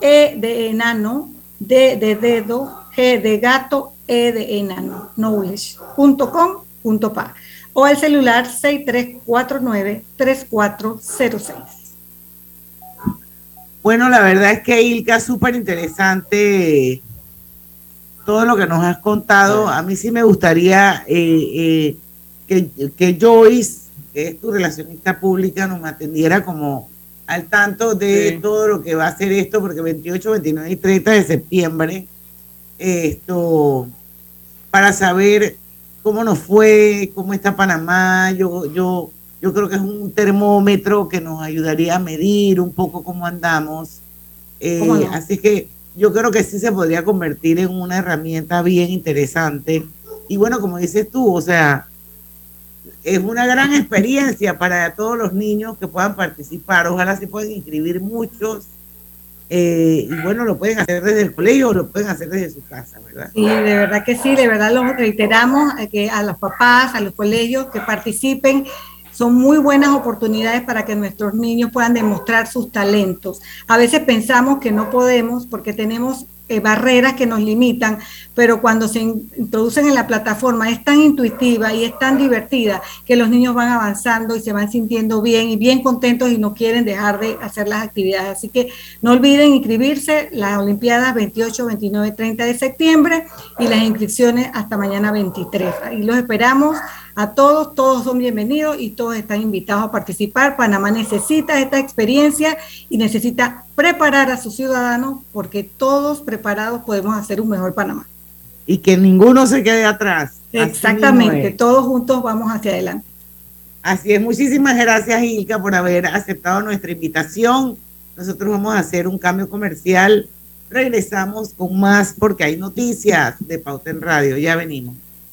E de enano, D de dedo, G de gato, E de enano, knowledge.com.pa o al celular 6349-3406. Bueno, la verdad es que Ilka, súper interesante todo lo que nos has contado. A mí sí me gustaría eh, eh, que, que Joyce, que es tu relacionista pública, nos atendiera como al tanto de Sí. todo lo que va a ser esto, porque 28, 29 y 30 de septiembre, esto, para saber cómo nos fue, cómo está Panamá, yo, yo, yo creo que es un termómetro que nos ayudaría a medir un poco cómo andamos. Eh, ¿Cómo no? Así que yo creo que sí se podría convertir en una herramienta bien interesante Y bueno, como dices tú, o sea, es una gran experiencia para todos los niños que puedan participar. Ojalá se puedan inscribir muchos. Eh, y bueno, lo pueden hacer desde el colegio o lo pueden hacer desde su casa, ¿verdad? Sí, de verdad que sí, de verdad lo reiteramos a que a los papás, a los colegios que participen. Son muy buenas oportunidades para que nuestros niños puedan demostrar sus talentos. A veces pensamos que no podemos porque tenemos eh, barreras que nos limitan, pero cuando se in- introducen en la plataforma es tan intuitiva y es tan divertida que los niños van avanzando y se van sintiendo bien y bien contentos y no quieren dejar de hacer las actividades. Así que no olviden inscribirse las Olimpiadas 28, 29, 30 de septiembre y las inscripciones hasta mañana 23. Y los esperamos a todos, todos son bienvenidos y todos están invitados a participar. Panamá necesita esta experiencia y necesita preparar a sus ciudadanos porque todos preparados podemos hacer un mejor Panamá. Y que ninguno se quede atrás. Exactamente, todos juntos vamos hacia adelante. Así es, muchísimas gracias Ilka por haber aceptado nuestra invitación. Nosotros vamos a hacer un cambio comercial. Regresamos con más porque hay noticias de Pauta en Radio. Ya venimos.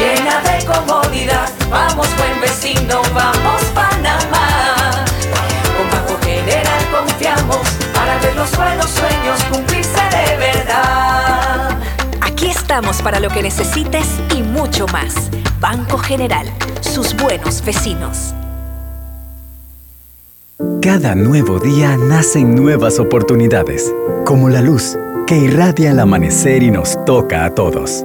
llena de comodidad. Vamos, buen vecino, vamos, Panamá. Con Banco General confiamos para ver los buenos sueños cumplirse de verdad. Aquí estamos para lo que necesites y mucho más. Banco General, sus buenos vecinos. Cada nuevo día nacen nuevas oportunidades, como la luz que irradia al amanecer y nos toca a todos.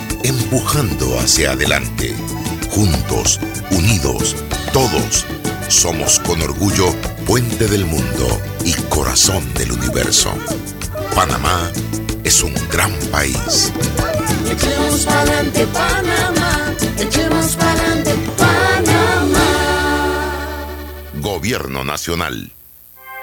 empujando hacia adelante, juntos, unidos, todos. Somos con orgullo puente del mundo y corazón del universo. Panamá es un gran país. Echemos pa'lante Panamá, echemos pa'lante Panamá. Gobierno Nacional.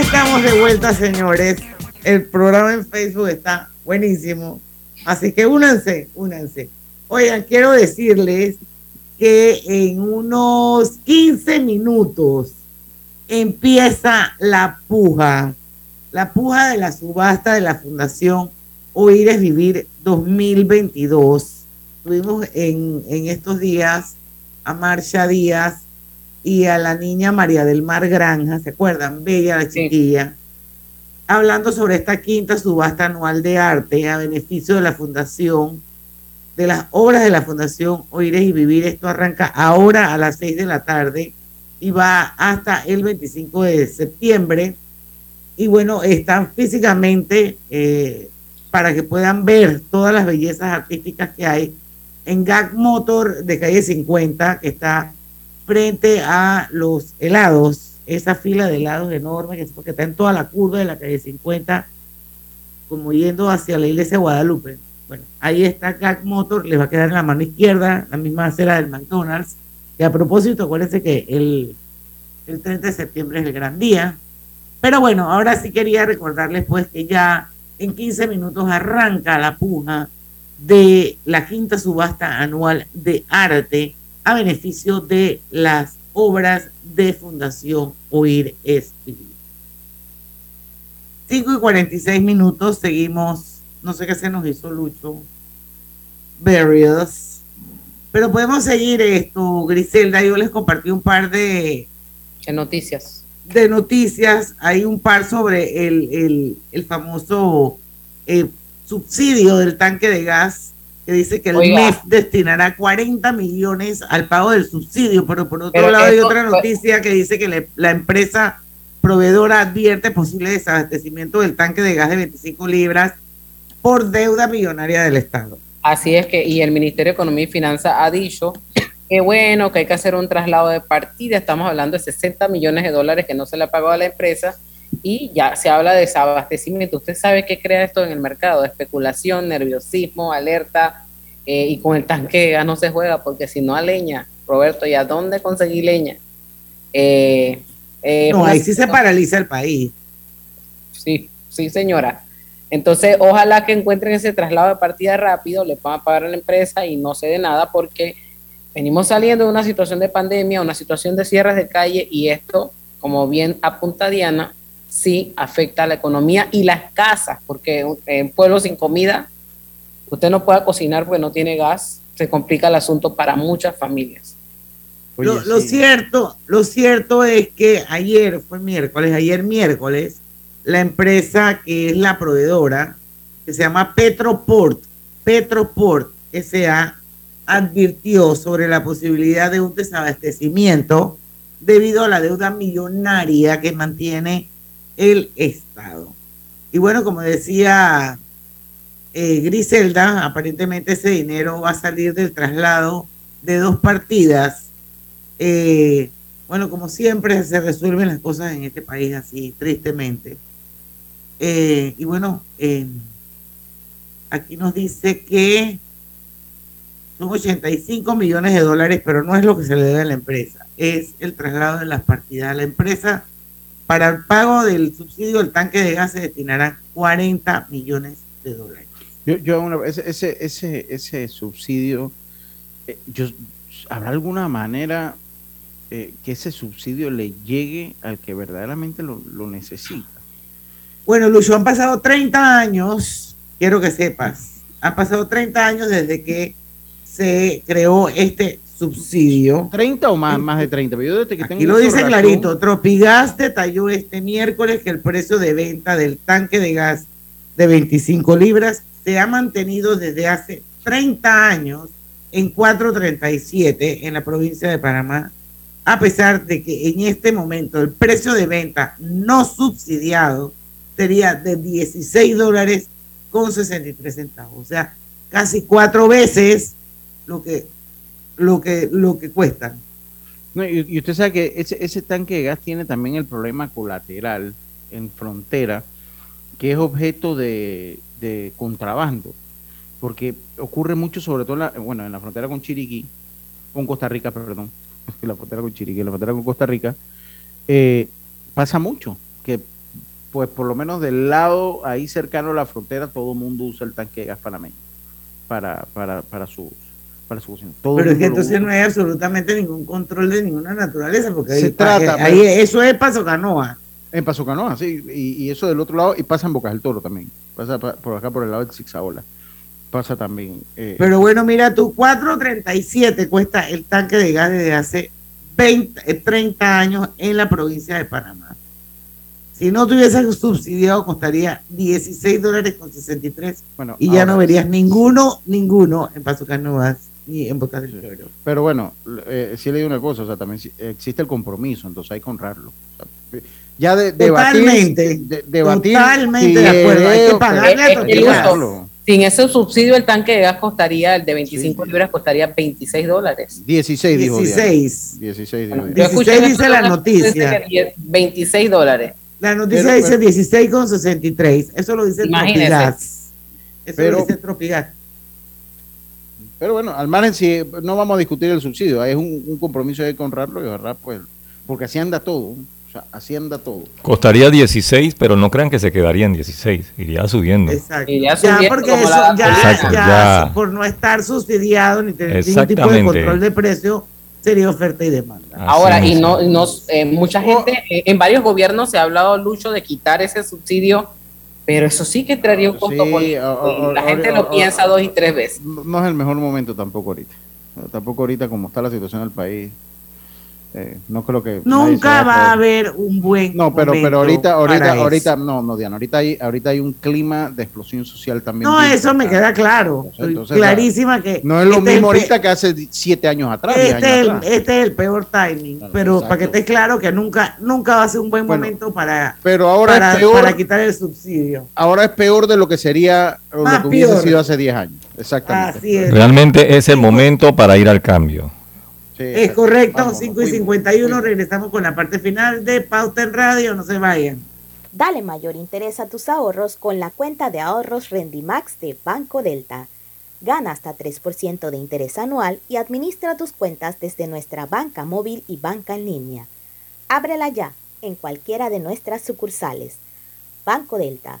Estamos de vuelta, señores. El programa en Facebook está buenísimo. Así que únanse, únanse. Oigan, quiero decirles que en unos 15 minutos empieza la puja, la puja de la subasta de la Fundación Oír es Vivir 2022. Tuvimos en, en estos días a Marcia Díaz y a la niña María del Mar Granja, ¿se acuerdan? Bella la chiquilla, hablando sobre esta quinta subasta anual de arte a beneficio de la Fundación, de las obras de la Fundación Oíres y Vivir. Esto arranca ahora a las 6 de la tarde y va hasta el 25 de septiembre. Y bueno, están físicamente eh, para que puedan ver todas las bellezas artísticas que hay en Gag Motor de calle 50, que está frente a los helados, esa fila de helados enorme que, porque está en toda la curva de la calle 50, como yendo hacia la iglesia de Guadalupe. Bueno, ahí está Gag Motor, les va a quedar en la mano izquierda, la misma acera del McDonald's. Y a propósito, acuérdense que el, el 30 de septiembre es el gran día. Pero bueno, ahora sí quería recordarles pues que ya en 15 minutos arranca la puja de la quinta subasta anual de arte a beneficio de las obras de Fundación Oír Espíritu. 5 y 46 minutos, seguimos, no sé qué se nos hizo Lucho, Various, pero podemos seguir esto, Griselda, yo les compartí un par de, de noticias. De noticias, hay un par sobre el, el, el famoso eh, subsidio del tanque de gas que dice que el Oiga. MEF destinará 40 millones al pago del subsidio, pero por otro Pero lado hay otra noticia que dice que le- la empresa proveedora advierte posible desabastecimiento del tanque de gas de 25 libras por deuda millonaria del Estado. Así es que, y el Ministerio de Economía y Finanzas ha dicho que bueno, que hay que hacer un traslado de partida, estamos hablando de 60 millones de dólares que no se le ha pagado a la empresa y ya se habla de desabastecimiento. Usted sabe qué crea esto en el mercado, especulación, nerviosismo, alerta, eh, y con el tanque de gas no se juega porque si no a leña, Roberto, ¿y a dónde conseguí leña? Eh, eh, No, ahí sí se paraliza el país. Sí, sí, señora. Entonces, ojalá que encuentren ese traslado de partida rápido, le puedan pagar a la empresa y no se dé nada porque venimos saliendo de una situación de pandemia, una situación de cierres de calle y esto, como bien apunta Diana, sí afecta a la economía y las casas, porque en pueblos sin comida, usted no puede cocinar porque no tiene gas, se complica el asunto para muchas familias. lo, lo cierto, lo cierto es que ayer fue miércoles, ayer miércoles, la empresa que es la proveedora, que se llama Petroport, Petroport S.A., advirtió sobre la posibilidad de un desabastecimiento debido a la deuda millonaria que mantiene el Estado. Y bueno, como decía eh, Griselda, aparentemente ese dinero va a salir del traslado de dos partidas. Eh, bueno, como siempre se resuelven las cosas en este país así, tristemente. Eh, y bueno, eh, aquí nos dice que son 85 millones de dólares, pero no es lo que se le debe a la empresa, es el traslado de las partidas. A la empresa, para el pago del subsidio del tanque de gas, se destinarán 40 millones de dólares. Yo, yo una- ese, ese, ese, ese subsidio, eh, yo, ¿habrá alguna manera eh, que ese subsidio le llegue al que verdaderamente lo, lo necesita? Bueno, Lucho, han pasado 30 años, quiero que sepas, han pasado 30 años desde que se creó este subsidio. 30 o más, más de 30. Pero yo desde que tengo Aquí lo dice razón- clarito, Tropigas detalló este miércoles que el precio de venta del tanque de gas de 25 libras se ha mantenido desde hace 30 años en 4.37 en la provincia de Panamá, a pesar de que en este momento el precio de venta no subsidiado sería de 16 dólares con 63 centavos, o sea, casi cuatro veces lo que lo que lo que cuestan. No, y, usted sabe que ese, ese tanque de gas tiene también el problema colateral en frontera, que es objeto de, contrabando, porque ocurre mucho, sobre todo en la, bueno, en la frontera con Chiriquí, con Costa Rica, perdón, la frontera con Chiriquí, la frontera con Costa Rica, eh, pasa mucho que pues por lo menos del lado ahí cercano a la frontera, todo el mundo usa el tanque de gas panameño para, para, para sus para su cocina. Todo Pero es que entonces no hay absolutamente ningún control de ninguna naturaleza, porque Se ahí, trata, ahí- eso es paso canoa. En Paso Canoa, sí, y, y eso del otro lado, y pasa en Bocas del Toro también, pasa pa- por acá por el lado del Zigzagola, pasa también. eh, Pero bueno, mira tú, 4.37 cuesta el tanque de gas desde hace 20, eh, 30 años en la provincia de Panamá. Si no tuviese subsidiado, costaría 16 dólares con 63 bueno, y ya no verías ninguno, ninguno en Paso Canoas ni en Bocas del Toro. Pero bueno, eh, sí le digo una cosa, o sea, también sí- existe el compromiso, entonces hay que honrarlo. O sea, ya de, debatir, Totalmente, de- debatir totalmente si de acuerdo, hay que pagarle a el Tortillas. uso, sin ese subsidio, el tanque de gas costaría, el de 25 libras costaría 26 dólares. 16 dijo Diana. 16. 16 dijo escuché 16 en dice la noticia. que dice que 26 dólares. La noticia Pero- dice pero- 16 con 63. Eso lo dice Imagínese. Tropigas. Eso Pero- lo dice Tropigas. Pero bueno, al margen si no vamos a discutir el subsidio, es un, un compromiso hay que honrarlo y honrar pues, porque así anda todo, o sea, así anda todo. Costaría 16, pero no crean que se quedaría en 16, iría subiendo. Exacto. Ya Ya, subiendo porque como eso la ya, Exacto, ya, ya. por no estar subsidiado ni tener ningún tipo de control de precio, sería oferta y demanda. Ahora, y no, y no eh, mucha gente, eh, en varios gobiernos se ha hablado, Lucho, de quitar ese subsidio, pero eso sí que traería un costo Sí, político, a- a- y la gente lo piensa dos y tres veces. No es el mejor momento tampoco ahorita. Tampoco ahorita como está la situación del país. Eh, no creo que Nunca va a haber un buen No, pero, pero ahorita, ahorita, para eso. ahorita, no, no, Diana, ahorita hay, ahorita hay un clima de explosión social también. No, bien eso me queda claro. Entonces, entonces, clarísima que. No es lo este mismo ahorita que hace siete años atrás, Este, años es el, atrás. este es el peor timing, pero exacto. para que esté claro que nunca, nunca va a ser un buen Bueno, momento para, Pero ahora para, es peor, para quitar el subsidio. ahora es peor de lo que sería lo que hubiese peor. sido hace 10 años. Exactamente. Así es. Realmente es el momento para ir al cambio. Sí, Es correcto, Vamos, 5 y fuimos, 51, fuimos. regresamos con la parte final de Pauta en Radio, no se vayan. Dale mayor interés a tus ahorros con la cuenta de ahorros Rendimax de Banco Delta. Gana hasta 3% de interés anual y administra tus cuentas desde nuestra banca móvil y banca en línea. Ábrela ya en cualquiera de nuestras sucursales. Banco Delta,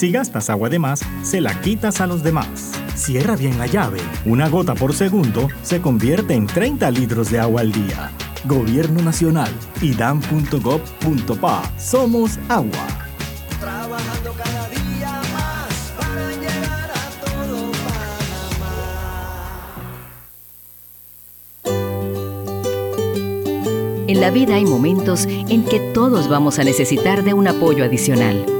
Si gastas agua de más, se la quitas a los demás. Cierra bien la llave. Una gota por segundo se convierte en 30 litros de agua al día. Gobierno Nacional, idam.gov.pa. Somos agua. Trabajando cada día más para llegar a todo En la vida hay momentos en que todos vamos a necesitar de un apoyo adicional.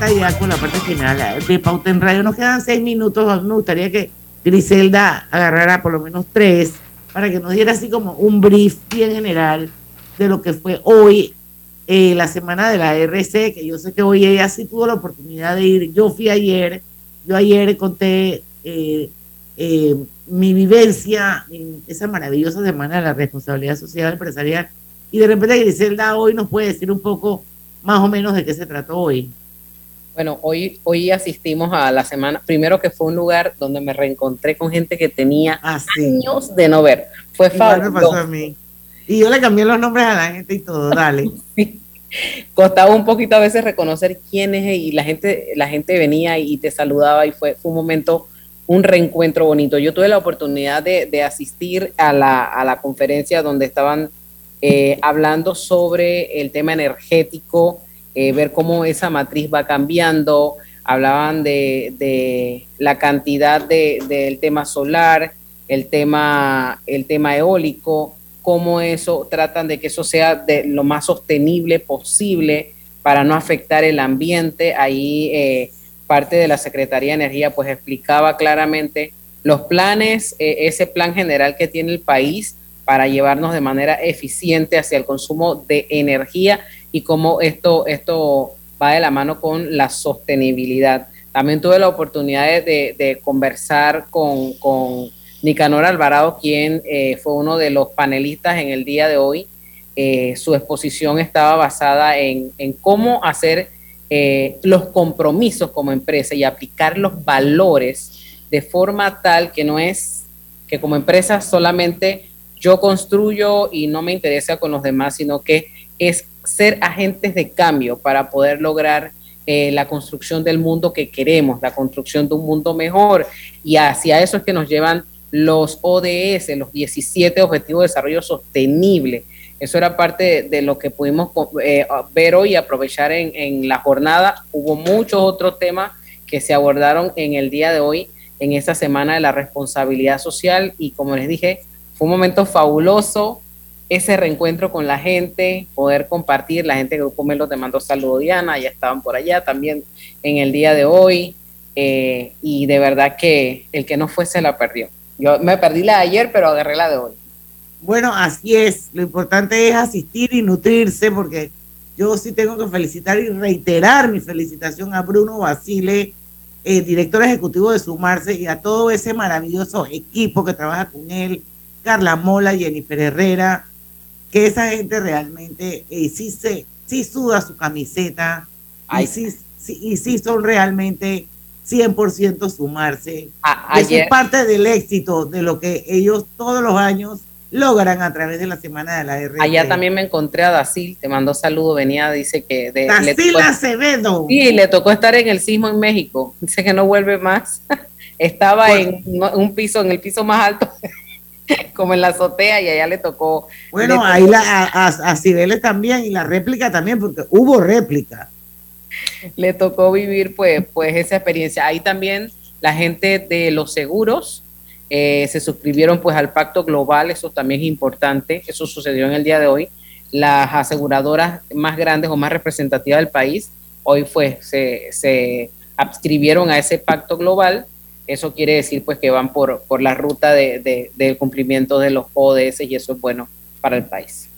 Ahora ya con la parte final de Pauta en Radio. Nos quedan seis minutos. Me gustaría que Griselda agarrara por lo menos tres para que nos diera así como un brief bien general de lo que fue hoy eh, la semana de la RC, que yo sé que hoy ella sí tuvo la oportunidad de ir. Yo fui ayer, yo ayer conté eh, eh, mi vivencia en esa maravillosa semana de la responsabilidad social empresarial. Y de repente Griselda hoy nos puede decir un poco más o menos de qué se trató hoy. Bueno, hoy, hoy asistimos a la semana, primero que fue un lugar donde me reencontré con gente que tenía Ah, años de no ver. Fue Igual me pasó fabuloso. a mí. Y yo le cambié los nombres a la gente y todo, dale. Costaba un poquito a veces reconocer quién es y la gente, la gente venía y te saludaba y fue, fue un momento, un reencuentro bonito. Yo tuve la oportunidad de, de asistir a la, a la conferencia donde estaban eh, hablando sobre el tema energético, eh, ver cómo esa matriz va cambiando, hablaban de, de la cantidad de- del tema solar, el tema, el tema eólico, cómo eso tratan de que eso sea de lo más sostenible posible para no afectar el ambiente. Ahí eh, parte de la Secretaría de Energía pues explicaba claramente los planes, eh, ese plan general que tiene el país para llevarnos de manera eficiente hacia el consumo de energía y cómo esto, esto va de la mano con la sostenibilidad. También tuve la oportunidad de, conversar con, con Nicanor Alvarado, quien eh, fue uno de los panelistas en el día de hoy. Eh, su exposición estaba basada en, en cómo hacer eh, los compromisos como empresa y aplicar los valores de forma tal que no es que como empresa solamente yo construyo y no me interesa con los demás, sino que es ser agentes de cambio para poder lograr eh, la construcción del mundo que queremos, la construcción de un mundo mejor. Y hacia eso es que nos llevan los ODS, los 17 Objetivos de Desarrollo Sostenible. Eso era parte de, lo que pudimos eh, ver hoy y aprovechar en la jornada. Hubo muchos otros temas que se abordaron en el día de hoy, en esta semana de la responsabilidad social. Y como les dije, fue un momento fabuloso ese reencuentro con la gente, poder compartir, la gente de Grupo Melo te mandó saludo Diana, ya estaban por allá también en el día de hoy, eh, y de verdad que el que no fue se la perdió. Yo me perdí la de ayer, pero agarré la de hoy. Bueno, así es. Lo importante es asistir y nutrirse, porque yo sí tengo que felicitar y reiterar mi felicitación a Bruno Basile, eh, director ejecutivo de Sumarse, y a todo ese maravilloso equipo que trabaja con él, Carla Mola, Jennifer Herrera, que esa gente realmente eh, sí, se, sí suda su camiseta y sí, sí- y sí son realmente 100% sumarse. A- Eso es parte del éxito de lo que ellos todos los años logran a través de la semana de la RT. Allá también me encontré a Dacil, te mandó saludo, venía, dice que... De, le Dacil tocó- Acevedo. Sí, le tocó estar en el sismo en México. Dice que no vuelve más. Estaba en un piso, en el piso más alto, como en la azotea, y allá le tocó. Bueno, le ahí la, a, a, a Cibeles también y la réplica también, porque hubo réplica. le tocó vivir pues, pues esa experiencia. Ahí también la gente de los seguros eh, se suscribieron pues al pacto global, eso también es importante, eso sucedió en el día de hoy. Las aseguradoras más grandes o más representativas del país hoy pues se, se adscribieron a ese pacto global. Eso quiere decir pues que van por, por la ruta de, de- del cumplimiento de los ODS y eso es bueno para el país.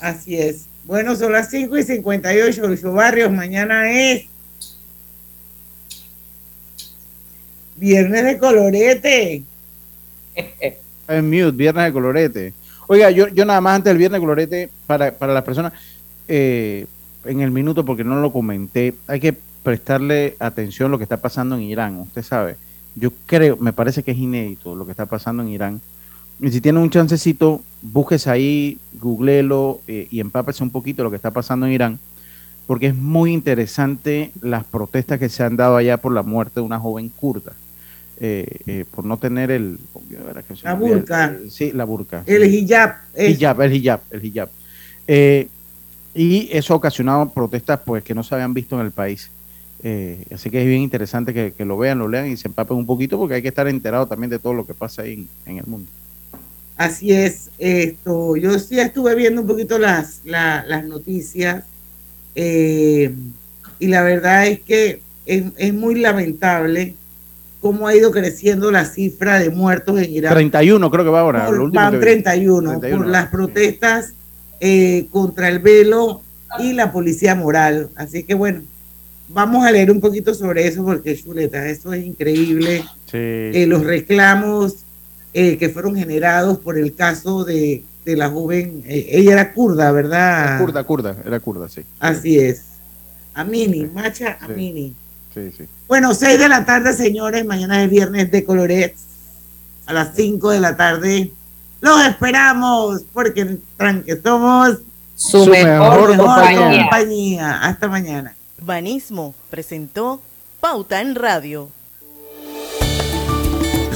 Así es. Bueno, son las 5 y 58, Lucho Barrios. Mañana es Viernes de Colorete. En mute, viernes de colorete. Oiga, yo, yo nada más antes del viernes de colorete, para, para las personas, eh, en el minuto, porque no lo comenté, hay que prestarle atención a lo que está pasando en Irán. Usted sabe, yo creo, me parece que es inédito lo que está pasando en Irán. Y si tiene un chancecito, búsquese ahí, googleelo eh, y empápese un poquito lo que está pasando en Irán, porque es muy interesante las protestas que se han dado allá por la muerte de una joven kurda. eh, eh, por no tener el... La el- burka. sí, la burka. El hijab. es- Hijab, el hijab, el hijab. Eh, y eso ha ocasionado protestas pues que no se habían visto en el país. Eh, así que es bien interesante que, que lo vean, lo lean y se empapen un poquito porque hay que estar enterado también de todo lo que pasa ahí en, en el mundo. Así es, esto, yo sí estuve viendo un poquito las, la- las noticias. eh, y la verdad es que es, es muy lamentable cómo ha ido creciendo la cifra de muertos en Irak. 31 creo que va ahora. Por- lo último van que vi. 31, 31, por las protestas eh, contra el velo y la policía moral. Así que bueno, vamos a leer un poquito sobre eso porque chuleta, eso es increíble. Sí. Eh, los reclamos eh, que fueron generados por el caso de, de la joven, eh, ella era kurda, ¿verdad? Era kurda, kurda, era kurda, sí. Así es. Amini, Macha Amini. Sí, sí. Bueno, 6 de la tarde, señores. Mañana es viernes de colorets. A las 5 de la tarde. Los esperamos porque Tranque somos Su Su mejor mejor compañía. compañía. Hasta mañana. Banismo presentó Pauta en Radio.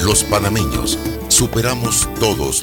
Los panameños superamos todos